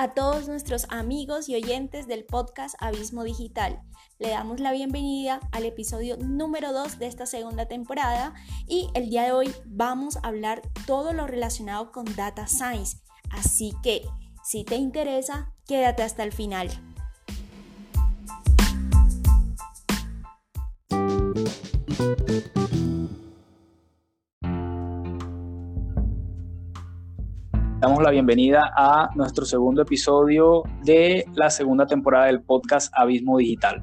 a todos nuestros amigos y oyentes del podcast Abismo Digital. Le damos la bienvenida al episodio número 2 de esta segunda temporada y el día de hoy vamos a hablar todo lo relacionado con Data Science. Así que, si te interesa, quédate hasta el final. Damos la bienvenida a nuestro segundo episodio de la segunda temporada del podcast Abismo Digital.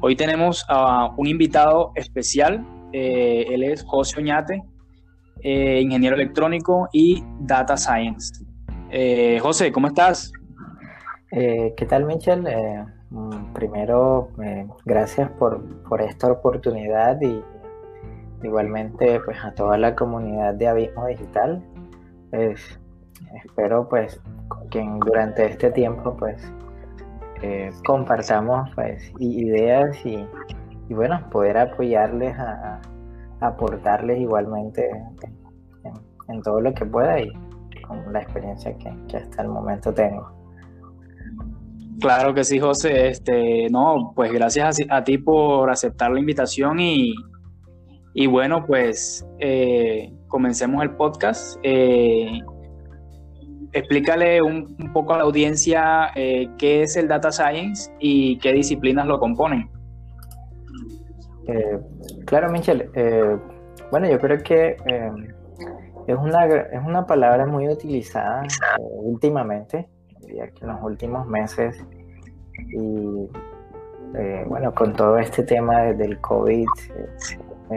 Hoy tenemos a un invitado especial, eh, él es José Oñate, eh, ingeniero electrónico y data science. Eh, José, ¿cómo estás? ¿Qué tal, Michel? Mm, primero, gracias por, por, esta oportunidad y igualmente pues, a toda la comunidad de Abismo Digital. Espero pues que durante este tiempo pues eh, compartamos pues ideas y, bueno poder apoyarles a, aportarles igualmente en, todo lo que pueda y con la experiencia que, hasta el momento tengo. Claro que sí, José. Este, no, pues gracias a, ti por aceptar la invitación y, y bueno, pues eh, comencemos el podcast. Eh, explícale un, poco a la audiencia eh, qué es el data science y qué disciplinas lo componen. Eh, claro, Michelle. Eh, bueno, yo creo que es, una, es una palabra muy utilizada últimamente, diría que en los últimos meses. Y bueno, con todo este tema del COVID,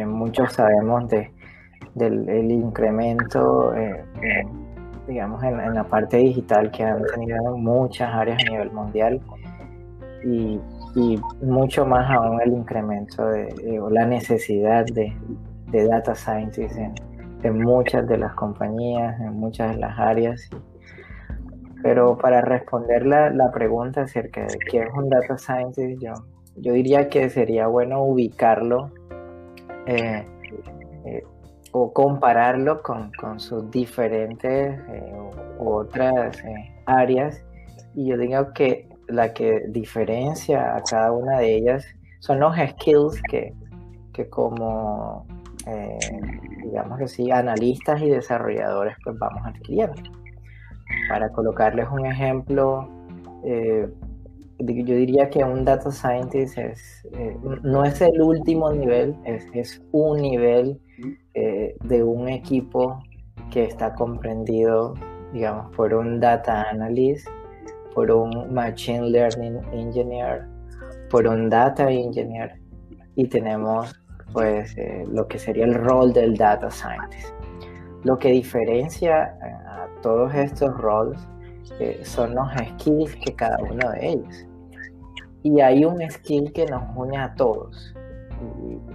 muchos sabemos de, del incremento digamos, en, la parte digital que han tenido muchas áreas a nivel mundial y, mucho más aún el incremento de, o la necesidad de, data scientists en, muchas de las compañías, en muchas de las áreas. Pero para responder la, la pregunta acerca de qué es un data scientist, yo, yo diría que sería bueno ubicarlo eh, eh, o compararlo con, sus diferentes eh, otras eh, áreas. Y yo digo que la que diferencia a cada una de ellas son los skills que, como, eh, digamos así, analistas y desarrolladores pues vamos adquiriendo. Para colocarles un ejemplo, yo diría que un data scientist es, no es el último nivel, es, un nivel de un equipo que está comprendido, digamos, por un data analyst, por un machine learning engineer, por un data engineer y tenemos pues eh, lo que sería el rol del data scientist. Lo que diferencia eh, a todos estos roles son los skills que cada uno de ellos. Y hay un skill que nos une a todos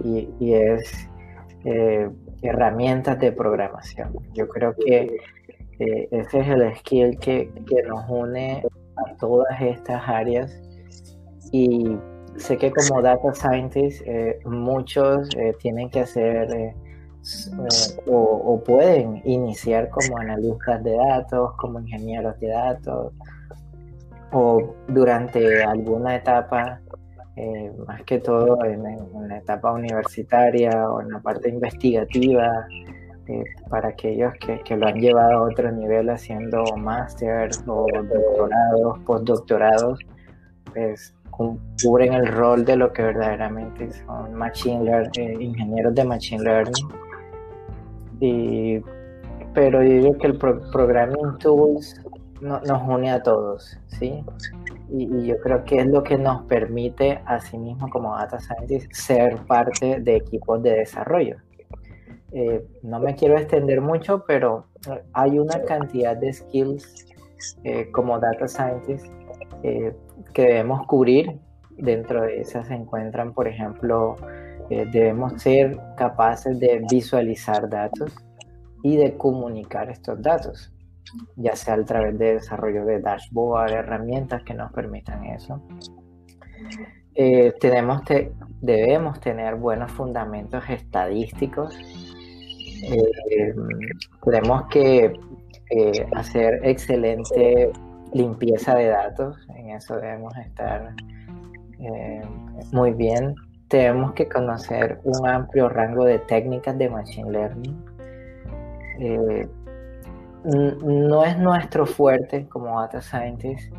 y, es herramientas de programación. Yo creo que eh, ese es el skill que, nos une a todas estas áreas y sé que como data scientists eh, muchos eh, tienen que hacer o, pueden iniciar como analistas de datos, como ingenieros de datos o durante alguna etapa eh, más que todo en, la etapa universitaria o en la parte investigativa, eh, para aquellos que, lo han llevado a otro nivel haciendo máster o doctorados, postdoctorados, pues cubren el rol de lo que verdaderamente son machine learning, eh, ingenieros de machine learning. Y, pero yo digo que el programming tools nos une a todos, ¿sí? Y, yo creo que es lo que nos permite a sí mismo como data scientist ser parte de equipos de desarrollo. Eh, no me quiero extender mucho, pero hay una cantidad de skills eh, como data scientist eh, que debemos cubrir. Dentro de esas se encuentran, por ejemplo, debemos ser capaces de visualizar datos y de comunicar estos datos ya sea a través de desarrollo de dashboard, herramientas que nos permitan eso. Eh, tenemos debemos tener buenos fundamentos estadísticos. Eh, tenemos que eh, hacer excelente limpieza de datos, en eso debemos estar muy bien. Tenemos que conocer un amplio rango de técnicas de Machine Learning. Eh, no es nuestro fuerte como data scientist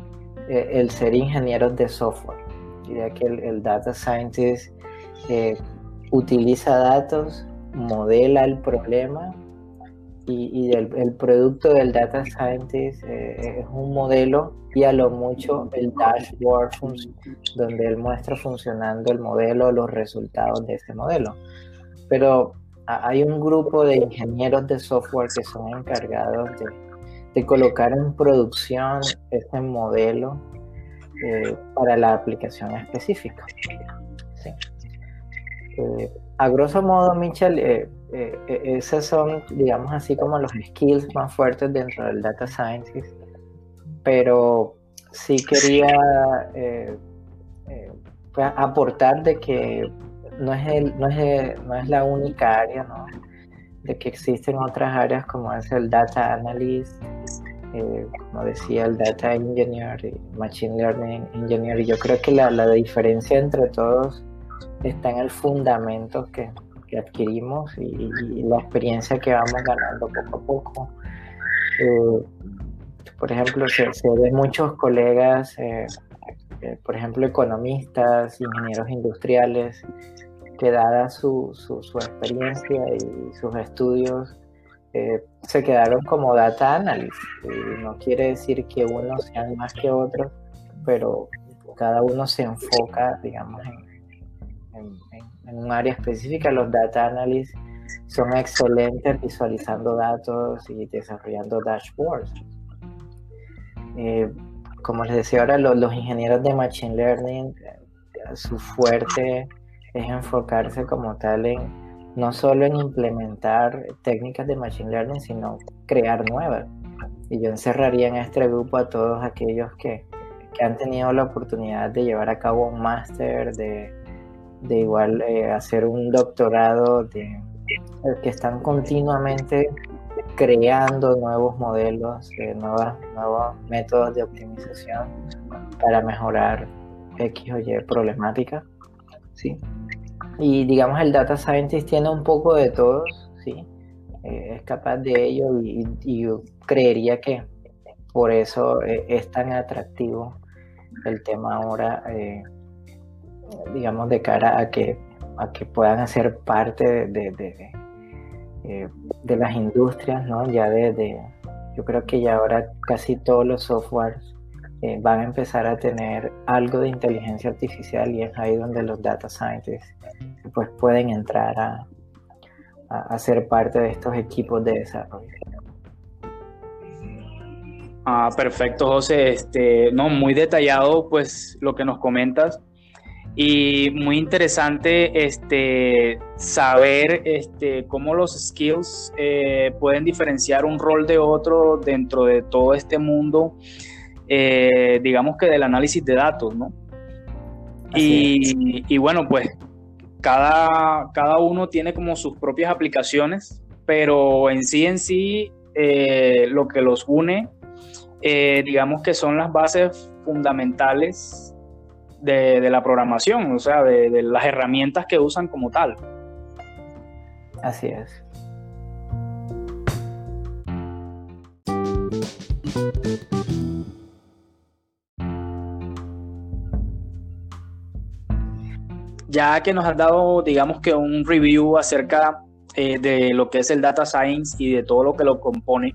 eh, el ser ingenieros de software. Diría que el, data scientist utiliza datos, modela el problema y, el, producto del data scientist es un modelo y a lo mucho el dashboard donde él muestra funcionando el modelo, los resultados de ese modelo. Pero hay un grupo de ingenieros de software que son encargados de, colocar en producción ese modelo eh, para la aplicación específica. Eh, a grosso modo, Michel, eh, esos son, digamos así, como los skills más fuertes dentro del data scientist pero sí quería eh, eh, pues, aportar de que no es, no, es no es la única área, ¿no? de que existen otras áreas como es el data analyst, eh, como decía el data engineer, machine learning engineer, y yo creo que la, la diferencia entre todos está en el fundamento que, que adquirimos y, la experiencia que vamos ganando poco a poco. Por ejemplo, se, ven muchos colegas, eh, eh, por ejemplo, economistas, ingenieros industriales, que dada su, su, experiencia y sus estudios, eh, se quedaron como data analyst. no quiere decir que uno sea más que otro, pero cada uno se enfoca, digamos, en, en un área específica. Los data analysts son excelentes visualizando datos y desarrollando dashboards. Eh, como les decía ahora, los, ingenieros de Machine Learning, eh, su fuerte es enfocarse como tal en no solo en implementar técnicas de Machine Learning, sino crear nuevas. Y yo encerraría en este grupo a todos aquellos que, han tenido la oportunidad de llevar a cabo un máster, de, igual eh, hacer un doctorado, de, que están continuamente creando nuevos modelos, eh, nuevos métodos de optimización para mejorar X o Y problemática. ¿sí? Y digamos, el data scientist tiene un poco de todos, ¿sí? Eh, es capaz de ello y, yo creería que por eso eh, es tan atractivo el tema ahora, digamos, de cara a que, a que puedan hacer parte de eh, de las industrias, ¿no? Ya desde, yo creo que ya ahora casi todos los softwares eh, van a empezar a tener algo de inteligencia artificial y es ahí donde los data scientists pues pueden entrar a, a, ser parte de estos equipos de desarrollo. Ah, perfecto, José. Este, no, muy detallado, pues, lo que nos comentas y muy interesante este, saber este, cómo los skills eh, pueden diferenciar un rol de otro dentro de todo este mundo, eh, digamos que del análisis de datos, ¿no? Y, bueno, pues cada, cada uno tiene como sus propias aplicaciones, pero en sí en sí eh, lo que los une, digamos que son las bases fundamentales de, la programación, o sea, de, las herramientas que usan como tal. Así es. Ya que nos has dado, digamos que un review acerca eh, de lo que es el data science y de todo lo que lo compone,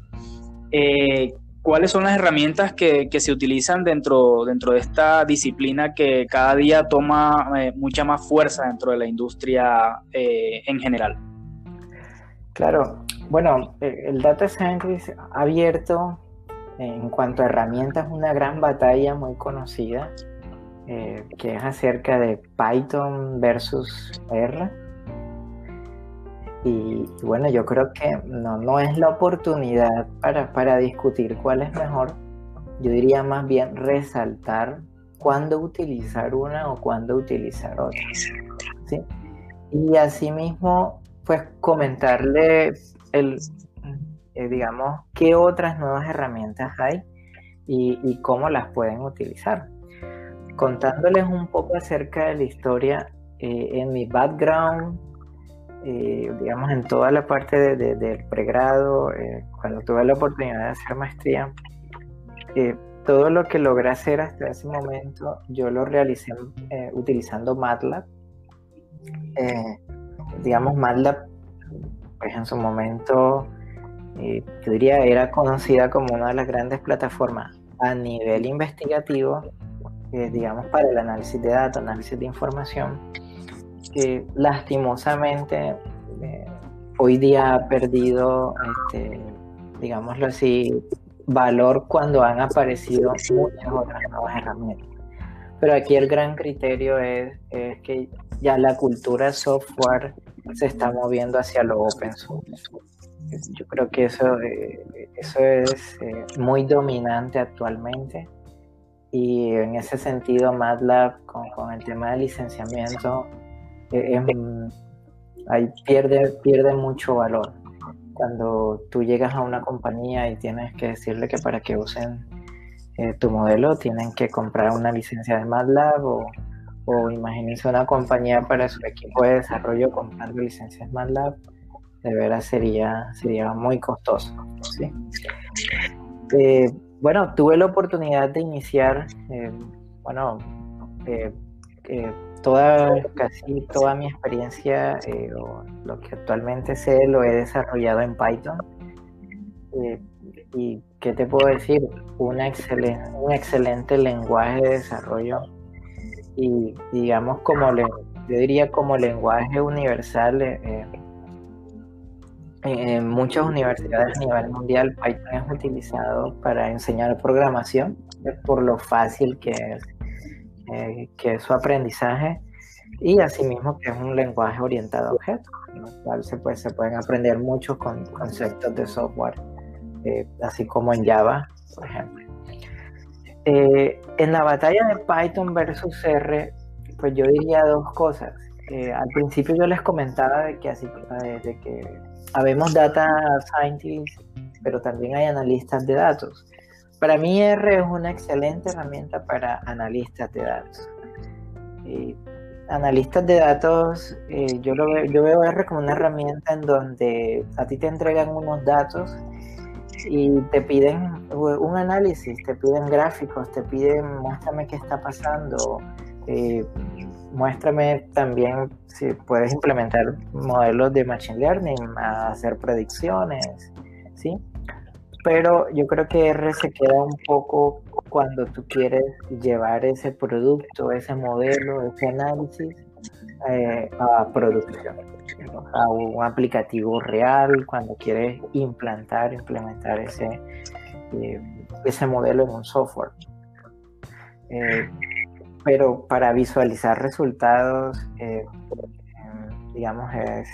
eh, ¿Cuáles son las herramientas que, se utilizan dentro, dentro de esta disciplina que cada día toma eh, mucha más fuerza dentro de la industria eh, en general? Claro, bueno, eh, el Data Science ha abierto en cuanto a herramientas una gran batalla muy conocida, que es acerca de Python versus R. Y, bueno, yo creo que no, no es la oportunidad para, para discutir cuál es mejor. Yo diría más bien resaltar cuándo utilizar una o cuándo utilizar otra. ¿sí? Y asimismo, pues comentarle el, eh, digamos, qué otras nuevas herramientas hay. y, cómo las pueden utilizar. Contándoles un poco acerca de la historia, eh, en mi background, eh, digamos en toda la parte del pregrado, cuando tuve la oportunidad de hacer maestría, todo lo que logré hacer hasta ese momento, yo lo realicé utilizando MATLAB. digamos, MATLAB, pues en su momento yo diría, era conocida como una de las grandes plataformas a nivel investigativo, eh, digamos, para el análisis de datos, análisis de información, que lastimosamente eh, hoy día ha perdido, este, digámoslo así, valor cuando han aparecido muchas otras nuevas herramientas. Pero aquí el gran criterio es, es que ya la cultura software se está moviendo hacia lo open source. Yo creo que eso, eh, eso es eh, muy dominante actualmente y en ese sentido MATLAB con, el tema de licenciamiento eh, ahí pierde, pierde mucho valor. Cuando tú llegas a una compañía y tienes que decirle que para que usen tu modelo tienen que comprar una licencia de MATLAB o, o imagínense una compañía para su equipo de desarrollo comprando licencias MATLAB de veras sería, sería muy costoso. Eh, bueno, tuve la oportunidad de iniciar, eh, bueno, eh, toda, casi toda mi experiencia, o lo que actualmente sé, lo he desarrollado en Python. y qué te puedo decir, una excelente, un excelente lenguaje de desarrollo y digamos como le, yo diría como lenguaje universal en muchas universidades a nivel mundial Python es utilizado para enseñar programación por lo fácil que es, eh, que su aprendizaje y asimismo que es un lenguaje orientado a objetos, en el cual se, puede, se pueden aprender muchos con, conceptos de software, eh, así como en Java, por ejemplo. Eh, en la batalla de Python versus R, pues yo diría dos cosas. al principio yo les comentaba de que así de que habemos data scientists, pero también hay analistas de datos. Para mí R es una excelente herramienta para analistas de datos. analistas de datos, eh, yo, lo veo, yo veo R como una herramienta en donde a ti te entregan unos datos y te piden un análisis, te piden gráficos, te piden muéstrame qué está pasando, eh, muéstrame también si puedes implementar modelos de Machine Learning, hacer predicciones, ¿sí? Pero yo creo que R se queda un poco cuando tú quieres llevar ese producto, ese modelo, ese análisis eh, a producción, a un aplicativo real, cuando quieres implantar, implementar ese, eh, ese modelo en un software. Eh, pero para visualizar resultados, eh, digamos, es,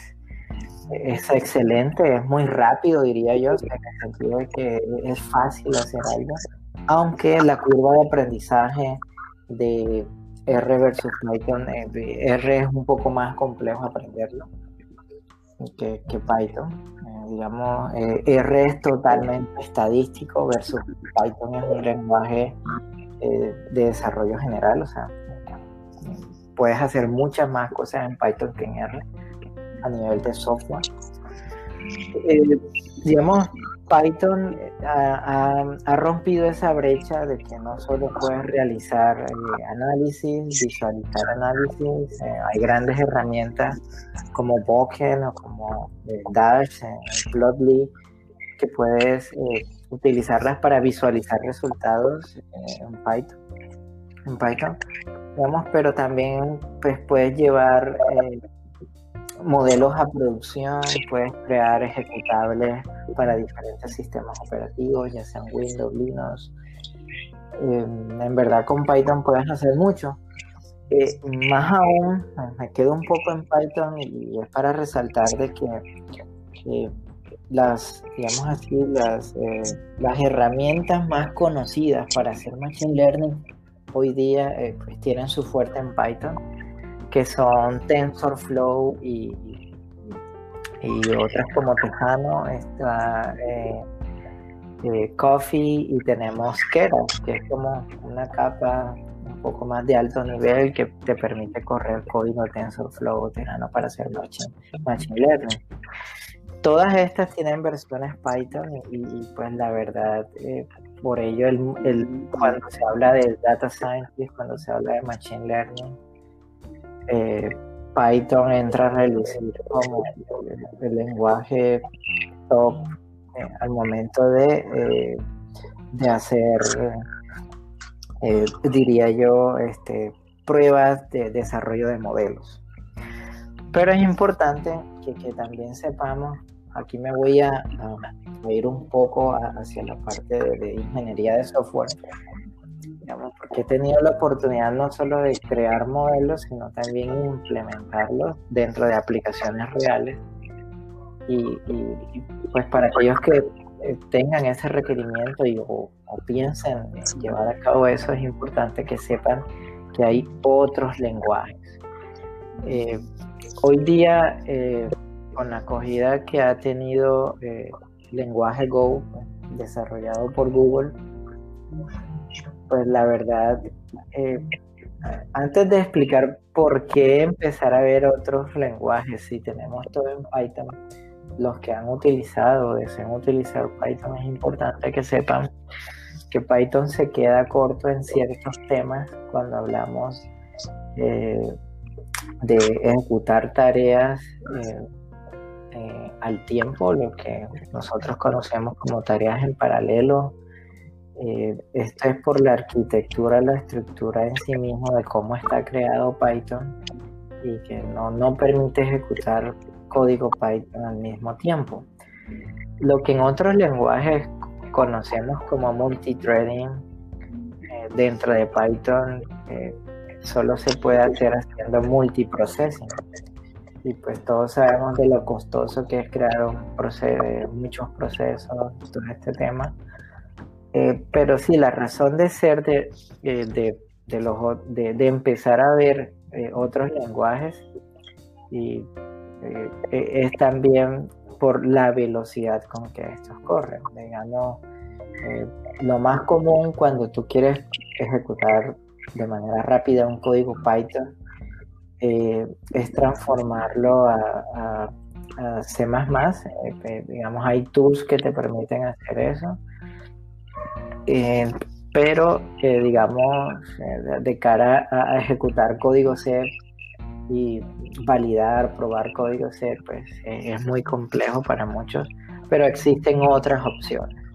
es excelente, es muy rápido, diría yo, en el sentido de que es fácil hacer algo, aunque la curva de aprendizaje de R versus Python, eh, R es un poco más complejo aprenderlo que, Python. Eh, digamos, R es totalmente estadístico versus Python es un lenguaje eh, de desarrollo general, o sea, puedes hacer muchas más cosas en Python que en R a nivel de software. Eh, digamos, Python eh, ha, rompido esa brecha de que no solo puedes realizar análisis, visualizar análisis, hay grandes herramientas como Boken o como Dash, Plotly, que puedes utilizarlas para visualizar resultados eh, en Python. En Python, digamos, pero también pues, puedes llevar eh, modelos a producción, puedes crear ejecutables para diferentes sistemas operativos, ya sean Windows, Linux. Em, en verdad con Python puedes hacer mucho. Eh, más aún, me quedo un poco en Python y es para resaltar de que las, digamos así, las, eh, las herramientas más conocidas para hacer Machine Learning hoy día eh, pues tienen su fuerte en Python, que son TensorFlow y, y otras como Tejano, está, eh, Coffee y tenemos Keras, que es como una capa un poco más de alto nivel que te permite correr código TensorFlow o Tirano para hacer machine, machine learning. Todas estas tienen versiones Python y, pues la verdad, eh, por ello el, cuando se habla de data science, cuando se habla de machine learning, eh, Python entra a relucir como el, lenguaje top eh, al momento de, de hacer, diría yo, este, pruebas de desarrollo de modelos. Pero es importante que también sepamos aquí me voy a, ir un poco hacia la parte de, ingeniería de software, digamos, porque he tenido la oportunidad no solo de crear modelos, sino también implementarlos dentro de aplicaciones reales. Y, pues para aquellos que eh, tengan ese requerimiento y, o, piensen llevar a cabo eso, es importante que sepan que hay otros lenguajes. Eh, hoy día eh, con la acogida que ha tenido eh, lenguaje Go desarrollado por Google, pues la verdad, eh, antes de explicar por qué empezar a ver otros lenguajes, si tenemos todo en Python, los que han utilizado o desean utilizar Python, es importante que sepan que Python se queda corto en ciertos temas cuando hablamos eh, de ejecutar tareas eh, al tiempo, lo que nosotros conocemos como tareas en paralelo. Eh, esto es por la arquitectura, la estructura en sí mismo de cómo está creado Python y que no, no permite ejecutar código Python al mismo tiempo. Lo que en otros lenguajes conocemos como multithreading, eh, dentro de Python solo se puede hacer haciendo multiprocessing y pues todos sabemos de lo costoso que es crear un muchos procesos, todo este tema. Eh, pero sí, la razón de ser de, eh, de, de, los, de, empezar a ver eh, otros lenguajes y, es también por la velocidad con que estos corren. Digamos, lo más común cuando tú quieres ejecutar de manera rápida un código Python eh, es transformarlo a, C++. Eh, digamos, hay tools que te permiten hacer eso. Eh, pero, digamos, de cara a ejecutar código C y validar, probar código C, pues es muy complejo para muchos, pero existen otras opciones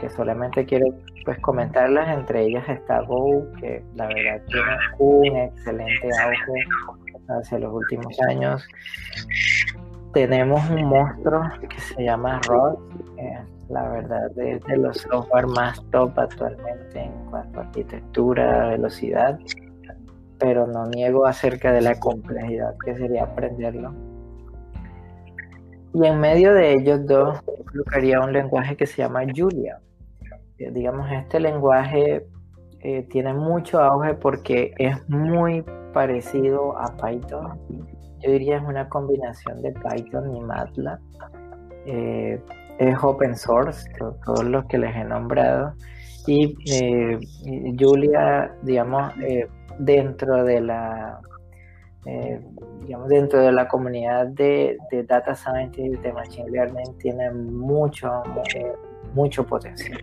que solamente quiero pues comentarlas, entre ellas está Go, que la verdad tiene un excelente auge hacia los últimos años. Tenemos un monstruo que se llama Rod, la verdad es de los software más top actualmente en cuanto a arquitectura, velocidad, pero no niego acerca de la complejidad que sería aprenderlo. Y en medio de ellos dos, colocaría un lenguaje que se llama Julia eh, digamos, este lenguaje eh, tiene mucho auge porque es muy parecido a Python. Yo diría es una combinación de Python y MATLAB. Eh, es open source, todos los que les he nombrado. Y Julia, digamos, dentro de la digamos, dentro de la comunidad de, de data science y de machine learning tiene mucho, mucho potencial.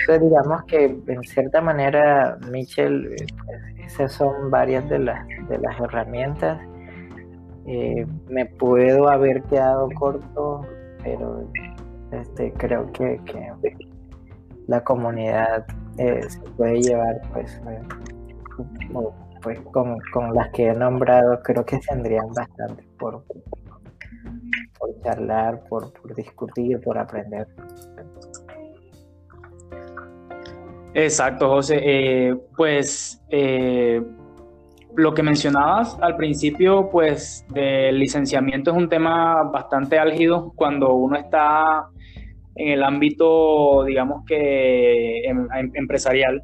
Entonces digamos que en cierta manera, Michel, eh, esas son varias de las, de las herramientas. Eh, me puedo haber quedado corto, pero este, creo que, la comunidad eh, se puede llevar pues, pues con, con, las que he nombrado, creo que tendrían bastante por, por charlar, por, discutir, por aprender. Exacto, José. Eh, pues eh, lo que mencionabas al principio, pues del licenciamiento es un tema bastante álgido cuando uno está en el ámbito, digamos que em, em, empresarial.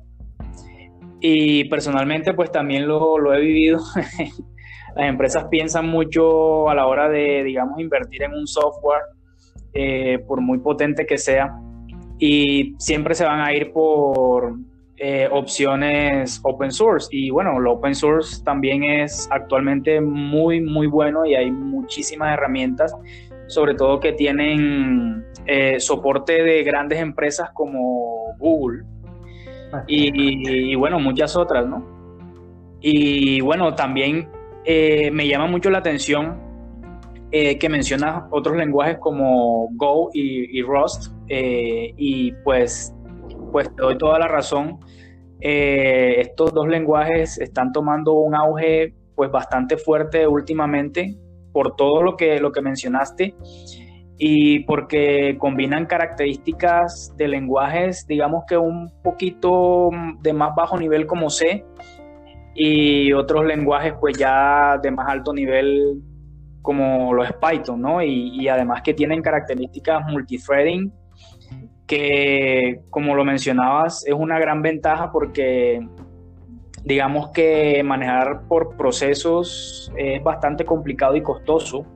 Y personalmente, pues también lo, lo he vivido las empresas piensan mucho a la hora de, digamos, invertir en un software eh, por muy potente que sea, y siempre se van a ir por eh, opciones open source. Y bueno, lo open source también es actualmente muy, muy bueno y hay muchísimas herramientas, sobre todo que tienen eh, soporte de grandes empresas como Google y, bueno, muchas otras, ¿no? Y bueno, también me llama mucho la atención eh, que menciona otros lenguajes como Go y, Rust, eh, y pues, pues te doy toda la razón. Eh, estos dos lenguajes están tomando un auge pues bastante fuerte últimamente por todo lo que, lo que mencionaste y porque combinan características de lenguajes, digamos que un poquito de más bajo nivel como C y otros lenguajes pues ya de más alto nivel como lo es Python, ¿no? Y, además que tienen características multithreading que, como lo mencionabas, es una gran ventaja porque digamos que manejar por procesos es bastante complicado y costoso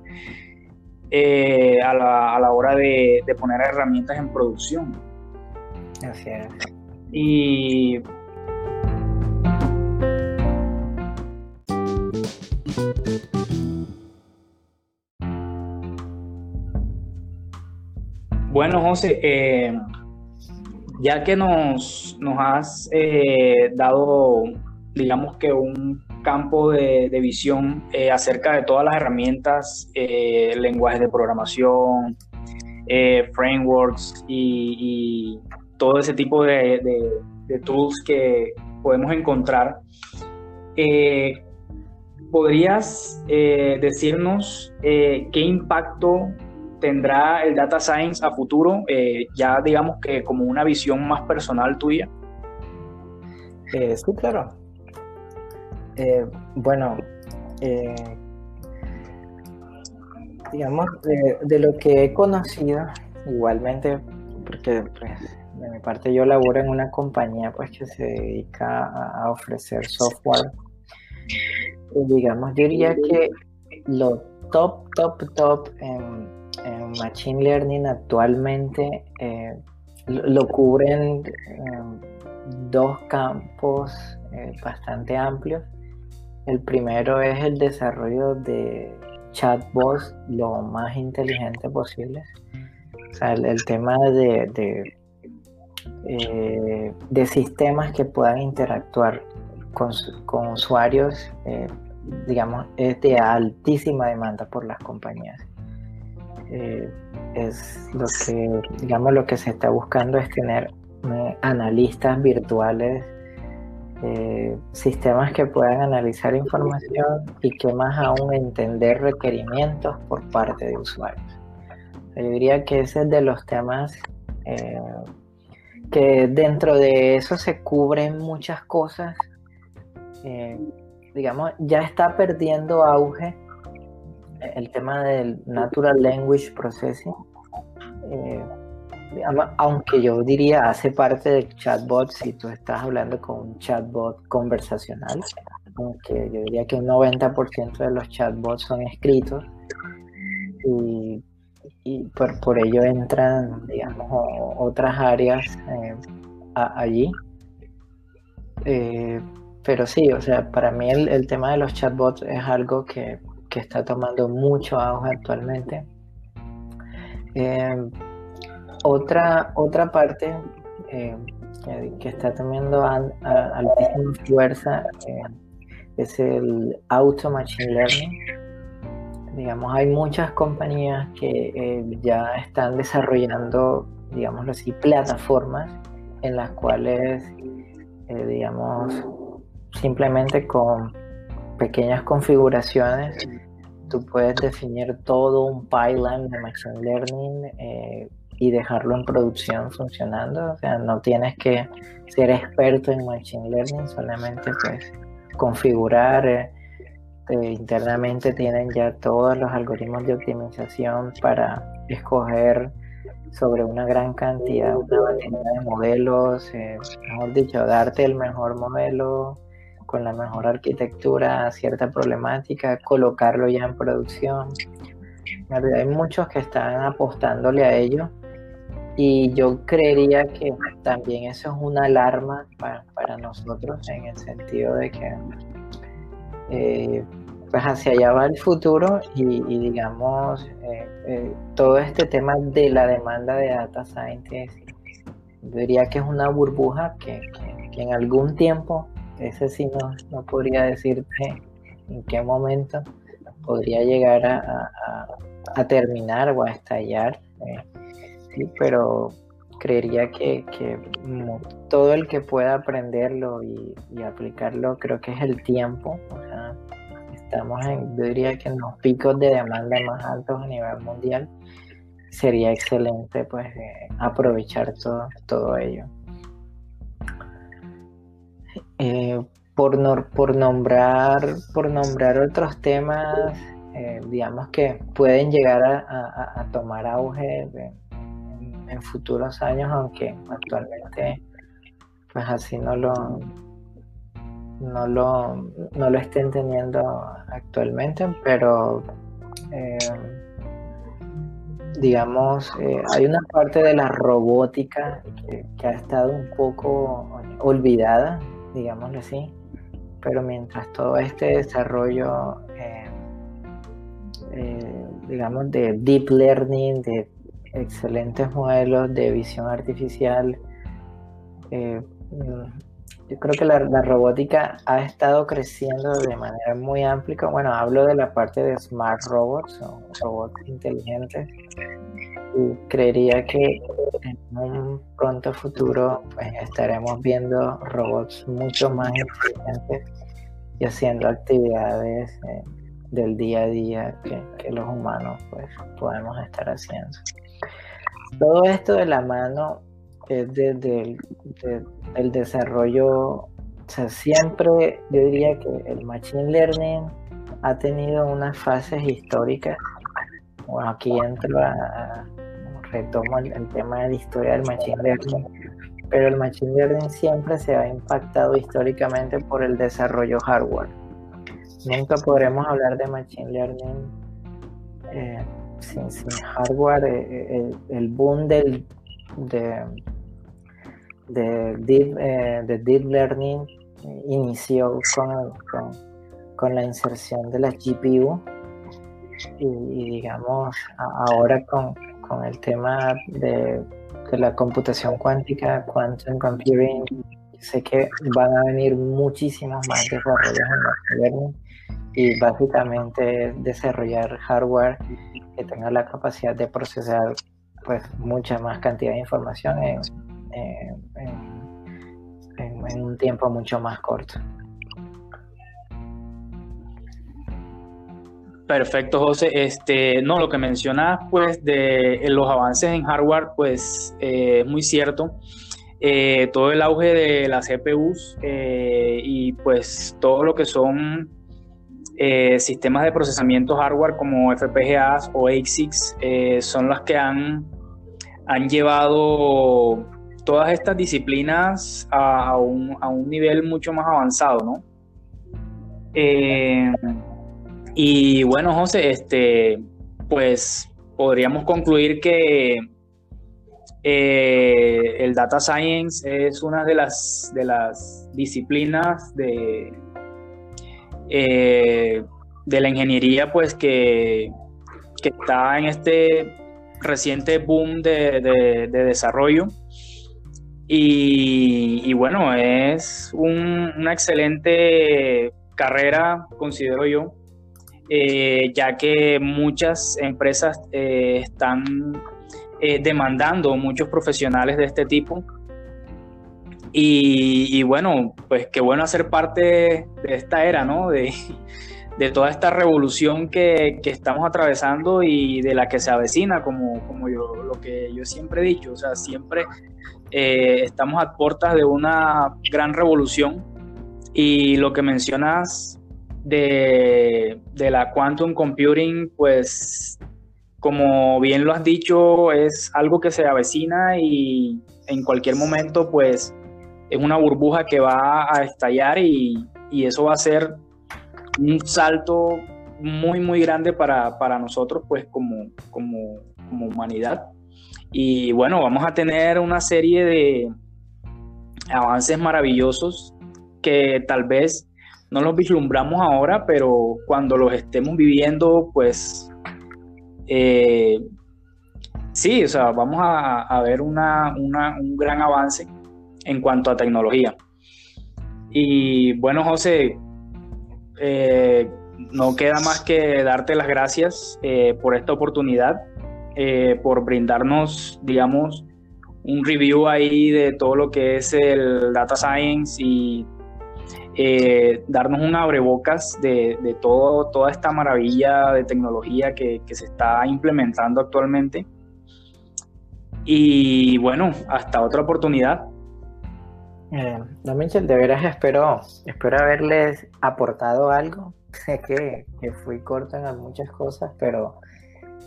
eh, a, la, hora de, de, poner herramientas en producción. Así es. Y Bueno, José, eh, ya que nos, nos has eh, dado, digamos que un campo de, visión eh, acerca de todas las herramientas, lenguajes de programación, frameworks y, todo ese tipo de, de tools que podemos encontrar, ¿podrías decirnos qué impacto tendrá el data science a futuro, eh, ya digamos que como una visión más personal tuya? Eh, sí, claro. Eh, bueno, digamos, de, lo que he conocido, igualmente, porque pues, de mi parte yo laboro en una compañía pues que se dedica a, ofrecer software. Digamos, yo diría que lo top, top, top en Machine Learning actualmente eh, lo, cubren em, dos campos eh, bastante amplios. El primero es el desarrollo de chatbots lo más inteligente posible. O sea, el, tema de, de, eh, de, sistemas que puedan interactuar con, con usuarios, digamos, es de altísima demanda por las compañías. Eh, es lo que, digamos, lo que se está buscando es tener eh, analistas virtuales, eh, sistemas que puedan analizar información y que más aún entender requerimientos por parte de usuarios. Yo diría que ese es de los temas que dentro de eso se cubren muchas cosas. Digamos, ya está perdiendo auge el tema del Natural Language Processing, eh, aunque yo diría hace parte del chatbot si tú estás hablando con un chatbot conversacional, aunque yo diría que un 90% de los chatbots son escritos y, por, ello entran, digamos, otras áreas eh, allí. Eh, pero sí, o sea, para mí el tema de los chatbots es algo que que está tomando mucho auge actualmente. Eh, otra, otra parte eh, que, está tomando altísima fuerza eh, es el auto machine learning. Digamos, hay muchas compañías que ya están desarrollando, digamos así, plataformas en las cuales, digamos, simplemente con pequeñas configuraciones tú puedes definir todo un pipeline de Machine Learning eh, y dejarlo en producción funcionando. O sea, no tienes que ser experto en Machine Learning, solamente pues configurar. Eh, eh, internamente tienen ya todos los algoritmos de optimización para escoger sobre una gran cantidad, una batería de modelos, mejor dicho, darte el mejor modelo con la mejor arquitectura cierta problemática, colocarlo ya en producción. hay muchos que están apostándole a ello y yo creería que también eso es una alarma para, nosotros en el sentido de que eh, pues hacia allá va el futuro y, digamos eh, eh, todo este tema de la demanda de data scientists diría que es una burbuja que, en algún tiempo ese sí no, no podría decirte en qué momento podría llegar a, terminar o a estallar sí, pero creería que, todo el que pueda aprenderlo y, aplicarlo creo que es el tiempo. O sea, estamos en, yo diría que en los picos de demanda más altos a nivel mundial. Sería excelente pues eh, aprovechar todo, todo ello. Eh, por, por, nombrar, por nombrar otros temas, eh, digamos que pueden llegar a, tomar auge en futuros años, aunque actualmente pues así no lo no lo, no lo estén teniendo actualmente, pero eh, digamos, hay una parte de la robótica que, ha estado un poco olvidada, digámoslo así, pero mientras todo este desarrollo, eh, digamos, de deep learning, de excelentes modelos de visión artificial. Eh, yo creo que la, robótica ha estado creciendo de manera muy amplia. Bueno, hablo de la parte de smart robots o robots inteligentes. Y creería que en un pronto futuro pues, estaremos viendo robots mucho más inteligentes y haciendo actividades eh, del día a día que, que los humanos pues, podemos estar haciendo. Todo esto de la mano es desde el, desarrollo, o sea, siempre yo diría que el Machine Learning ha tenido unas fases históricas. Bueno, aquí entro a, retomo el, tema de la historia del Machine Learning, pero el Machine Learning siempre se ha impactado históricamente por el desarrollo hardware. Nunca podremos hablar de Machine Learning eh, sin, hardware, eh, eh, el, boom del, de, de, deep, de deep learning inició con, con, la inserción de la GPU y, digamos ahora con, el tema de, de, la computación cuántica, quantum computing, sé que van a venir muchísimos más desarrollos en learning y básicamente desarrollar hardware que tenga la capacidad de procesar pues mucha más cantidad de información en, un tiempo mucho más corto. Perfecto, José. Este, no, lo que mencionas, pues, de los avances en hardware, pues, eh, es muy cierto. Eh, todo el auge de las CPUs eh, y, pues, todo lo que son eh, sistemas de procesamiento hardware como FPGAs o ASICs eh, son las que han, han llevado todas estas disciplinas a, un, nivel mucho más avanzado, ¿no? Eh, y bueno, José, este, pues podríamos concluir que el data science es una de las, de las disciplinas de, eh, de la ingeniería, pues que, está en este reciente boom de, desarrollo. Y, bueno, es una excelente carrera, considero yo, eh, ya que muchas empresas eh, están demandando muchos profesionales de este tipo. Y, bueno, pues qué bueno hacer parte de esta era, ¿no? De, toda esta revolución que, estamos atravesando y de la que se avecina, como, como yo, lo que yo siempre he dicho, o sea, siempre eh, estamos a puertas de una gran revolución. Y lo que mencionas de, de la quantum computing, pues como bien lo has dicho, es algo que se avecina y en cualquier momento, pues es una burbuja que va a estallar y, eso va a ser un salto muy, muy grande para, para nosotros, pues como, como, como humanidad. Y bueno, vamos a tener una serie de avances maravillosos que tal vez no los vislumbramos ahora, pero cuando los estemos viviendo, pues eh, sí, o sea, vamos a, ver una, un gran avance en cuanto a tecnología. Y bueno, José, eh, no queda más que darte las gracias eh, por esta oportunidad, por brindarnos, digamos, un review ahí de todo lo que es el data science y eh, darnos un abrebocas de, de todo, toda esta maravilla de tecnología que, se está implementando actualmente. Y bueno, hasta otra oportunidad. Eh, no, Michel, de veras espero, espero haberles aportado algo. Sé que, fui corto en muchas cosas, pero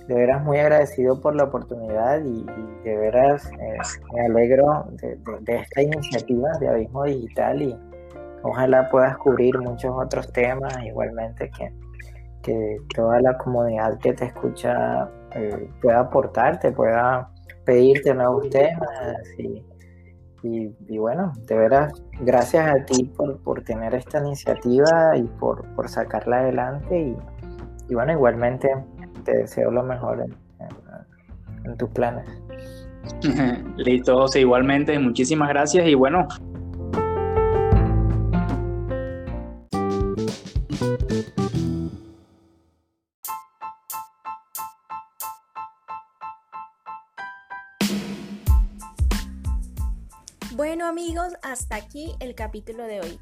de veras muy agradecido por la oportunidad y, de veras eh, me alegro de, de, esta iniciativa de Abismo Digital y, Ojalá puedas cubrir muchos otros temas, igualmente que, que toda la comunidad que te escucha eh, pueda aportarte, pueda pedirte nuevos temas y, y, bueno, de veras, gracias a ti por, por tener esta iniciativa y por, por sacarla adelante y, y, bueno, igualmente te deseo lo mejor en, en, en tus planes. Listo, José, igualmente, muchísimas gracias y bueno, Hasta aquí el capítulo de hoy.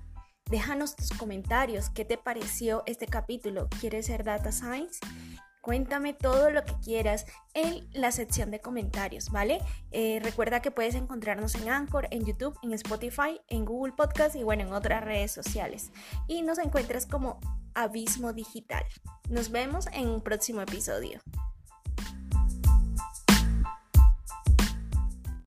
Déjanos tus comentarios, ¿qué te pareció este capítulo? ¿Quieres ser Data Science? Cuéntame todo lo que quieras en la sección de comentarios, ¿vale? Eh, recuerda que puedes encontrarnos en Anchor, en YouTube, en Spotify, en Google Podcast y bueno, en otras redes sociales. Y nos encuentras como Abismo Digital. Nos vemos en un próximo episodio.